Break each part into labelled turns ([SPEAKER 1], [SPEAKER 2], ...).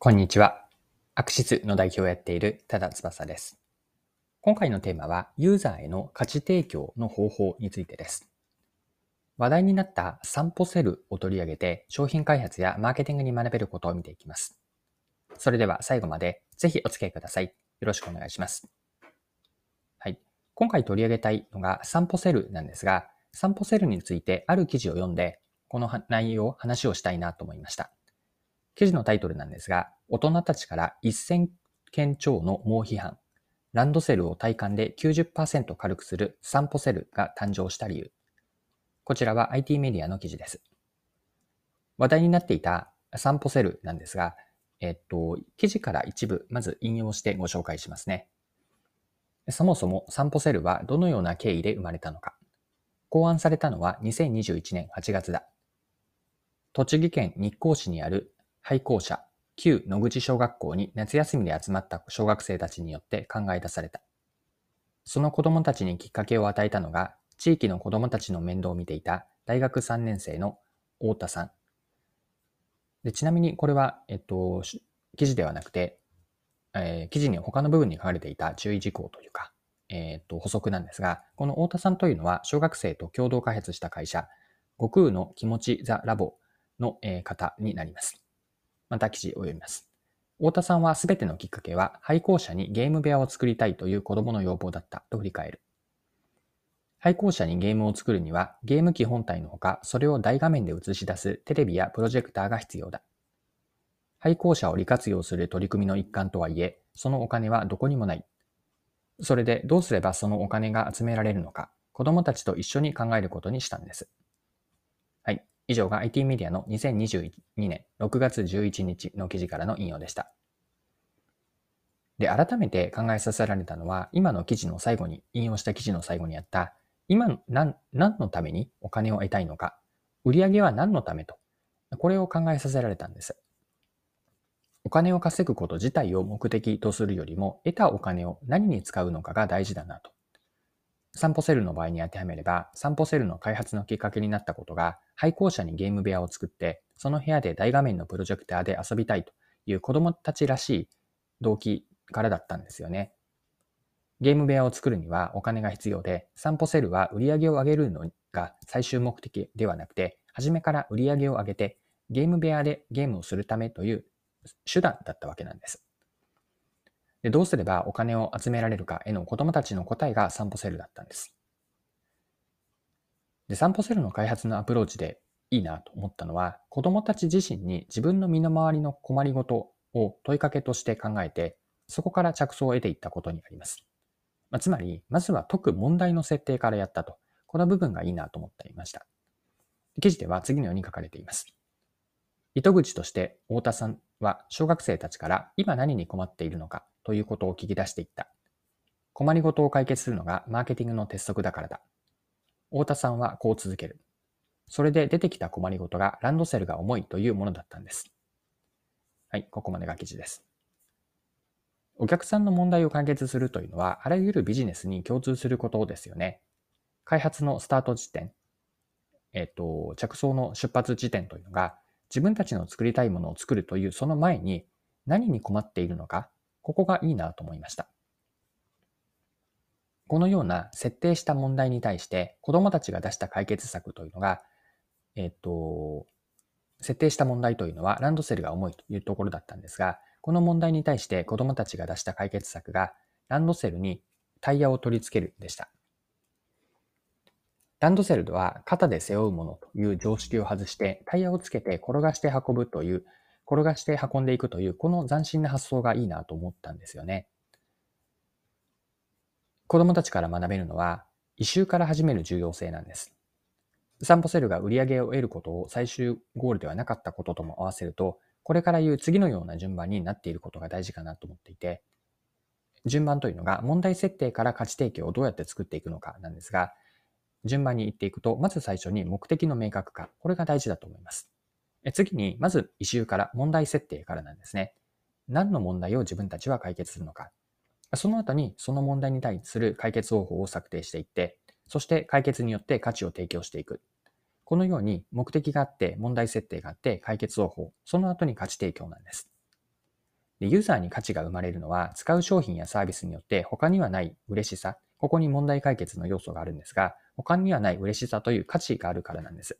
[SPEAKER 1] こんにちは。アクシスの代表をやっている多田翼です。今回のテーマは、ユーザーへの価値提供の方法についてです。話題になった散歩セルを取り上げて、商品開発やマーケティングに学べることを見ていきます。それでは最後までぜひお付き合いください。よろしくお願いします。はい。今回取り上げたいのが散歩セルなんですが、散歩セルについてある記事を読んで、この内容、話をしたいなと思いました。記事のタイトルなんですが、大人たちから1000件超の猛批判。ランドセルを体感で90%軽くする散歩セルが誕生した理由。こちらは IT メディアの記事です。話題になっていた散歩セルなんですが、えっと、記事から一部、まず引用してご紹介しますね。そもそも散歩セルはどのような経緯で生まれたのか。考案されたのは2021年8月だ。栃木県日光市にある廃校舎、旧野口小学校に夏休みで集まった小学生たちによって考え出された。その子供たちにきっかけを与えたのが、地域の子供たちの面倒を見ていた大学3年生の太田さん。でちなみにこれは、えっと、記事ではなくて、えー、記事に他の部分に書かれていた注意事項というか、えー、っと補足なんですが、この太田さんというのは小学生と共同開発した会社、悟空の気持ちザラボの、えー、方になります。また記事を読みます。太田さんはすべてのきっかけは、廃校舎にゲーム部屋を作りたいという子供の要望だったと振り返る？廃校舎にゲームを作るには、ゲーム機本体のほか、それを大画面で映し出すテレビやプロジェクターが必要だ。廃校舎を利活用する取り組みの一環とはいえ、そのお金はどこにもない。それでどうすればそのお金が集められるのか、子供たちと一緒に考えることにしたんです。はい以上が IT メディアの2022年6月11日の記事からの引用でした。で、改めて考えさせられたのは、今の記事の最後に、引用した記事の最後にあった、今何、何のためにお金を得たいのか、売り上げは何のためと、これを考えさせられたんです。お金を稼ぐこと自体を目的とするよりも、得たお金を何に使うのかが大事だなと。散歩セルの場合に当てはめれば、散歩セルの開発のきっかけになったことが、廃校舎にゲーム部屋を作って、その部屋で大画面のプロジェクターで遊びたいという子供たちらしい動機からだったんですよね。ゲーム部屋を作るにはお金が必要で、散歩セルは売り上げを上げるのが最終目的ではなくて、初めから売り上げを上げて、ゲーム部屋でゲームをするためという手段だったわけなんです。でどうすればお金を集められるかへの子供たちの答えが散歩セルだったんです。で、散歩セルの開発のアプローチでいいなと思ったのは、子供たち自身に自分の身の回りの困りごとを問いかけとして考えて、そこから着想を得ていったことにあります。まあ、つまり、まずは解く問題の設定からやったと。この部分がいいなと思っていました。記事では次のように書かれています。糸口として太田さんは小学生たちから今何に困っているのかということを聞き出していった。困りごとを解決するのがマーケティングの鉄則だからだ。太田さんはこう続ける。それで出てきた困りごとがランドセルが重いというものだったんです。はい、ここまでが記事です。お客さんの問題を解決するというのは、あらゆるビジネスに共通することですよね。開発のスタート時点、えっ、と、着想の出発時点というのが、自分たちの作りたいものを作るというその前に何に困っているのか、ここがいいなと思いました。このような設定した問題に対して子供たちが出した解決策というのが、えっと、設定した問題というのはランドセルが重いというところだったんですが、この問題に対して子供たちが出した解決策がランドセルにタイヤを取り付けるでした。ランドセルは肩で背負うものという常識を外してタイヤをつけて転がして運ぶという、転がして運んでいくというこの斬新な発想がいいなと思ったんですよね。子供たちから学べるのは、異臭から始める重要性なんです。散歩セルが売り上げを得ることを最終ゴールではなかったこととも合わせると、これから言う次のような順番になっていることが大事かなと思っていて、順番というのが問題設定から価値提供をどうやって作っていくのかなんですが、順番に言っていくと、まず最初に目的の明確化。これが大事だと思います。次に、まず異臭から問題設定からなんですね。何の問題を自分たちは解決するのか。その後にその問題に対する解決方法を策定していって、そして解決によって価値を提供していく。このように目的があって、問題設定があって、解決方法、その後に価値提供なんです。で、ユーザーに価値が生まれるのは、使う商品やサービスによって他にはない嬉しさ、ここに問題解決の要素があるんですが、他にはない嬉しさという価値があるからなんです。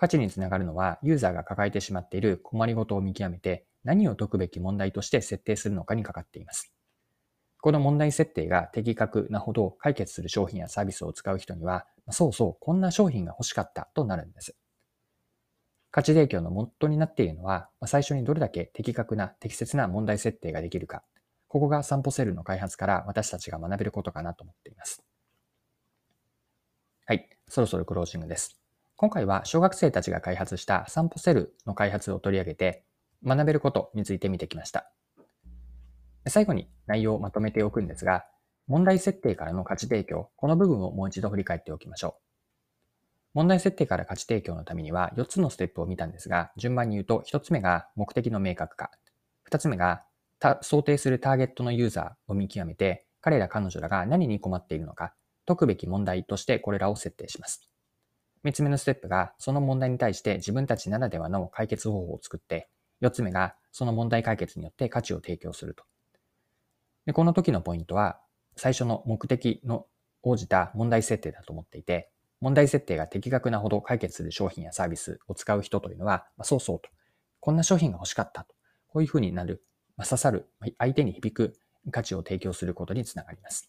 [SPEAKER 1] 価値につながるのは、ユーザーが抱えてしまっている困りごとを見極めて、何を解くべき問題として設定するのかにかかっています。この問題設定が的確なほど解決する商品やサービスを使う人には、そうそう、こんな商品が欲しかったとなるんです。価値提供の元になっているのは、最初にどれだけ的確な適切な問題設定ができるか。ここが散歩セルの開発から私たちが学べることかなと思っています。はい。そろそろクロージングです。今回は小学生たちが開発した散歩セルの開発を取り上げて、学べることについて見てきました。最後に内容をまとめておくんですが、問題設定からの価値提供、この部分をもう一度振り返っておきましょう。問題設定から価値提供のためには4つのステップを見たんですが、順番に言うと1つ目が目的の明確化。2つ目が想定するターゲットのユーザーを見極めて、彼ら彼女らが何に困っているのか、解くべき問題としてこれらを設定します。3つ目のステップが、その問題に対して自分たちならではの解決方法を作って、4つ目が、その問題解決によって価値を提供すると。でこの時のポイントは、最初の目的の応じた問題設定だと思っていて、問題設定が的確なほど解決する商品やサービスを使う人というのは、まあ、そうそうと。こんな商品が欲しかったと。こういうふうになる、まあ、刺さる、相手に響く価値を提供することにつながります。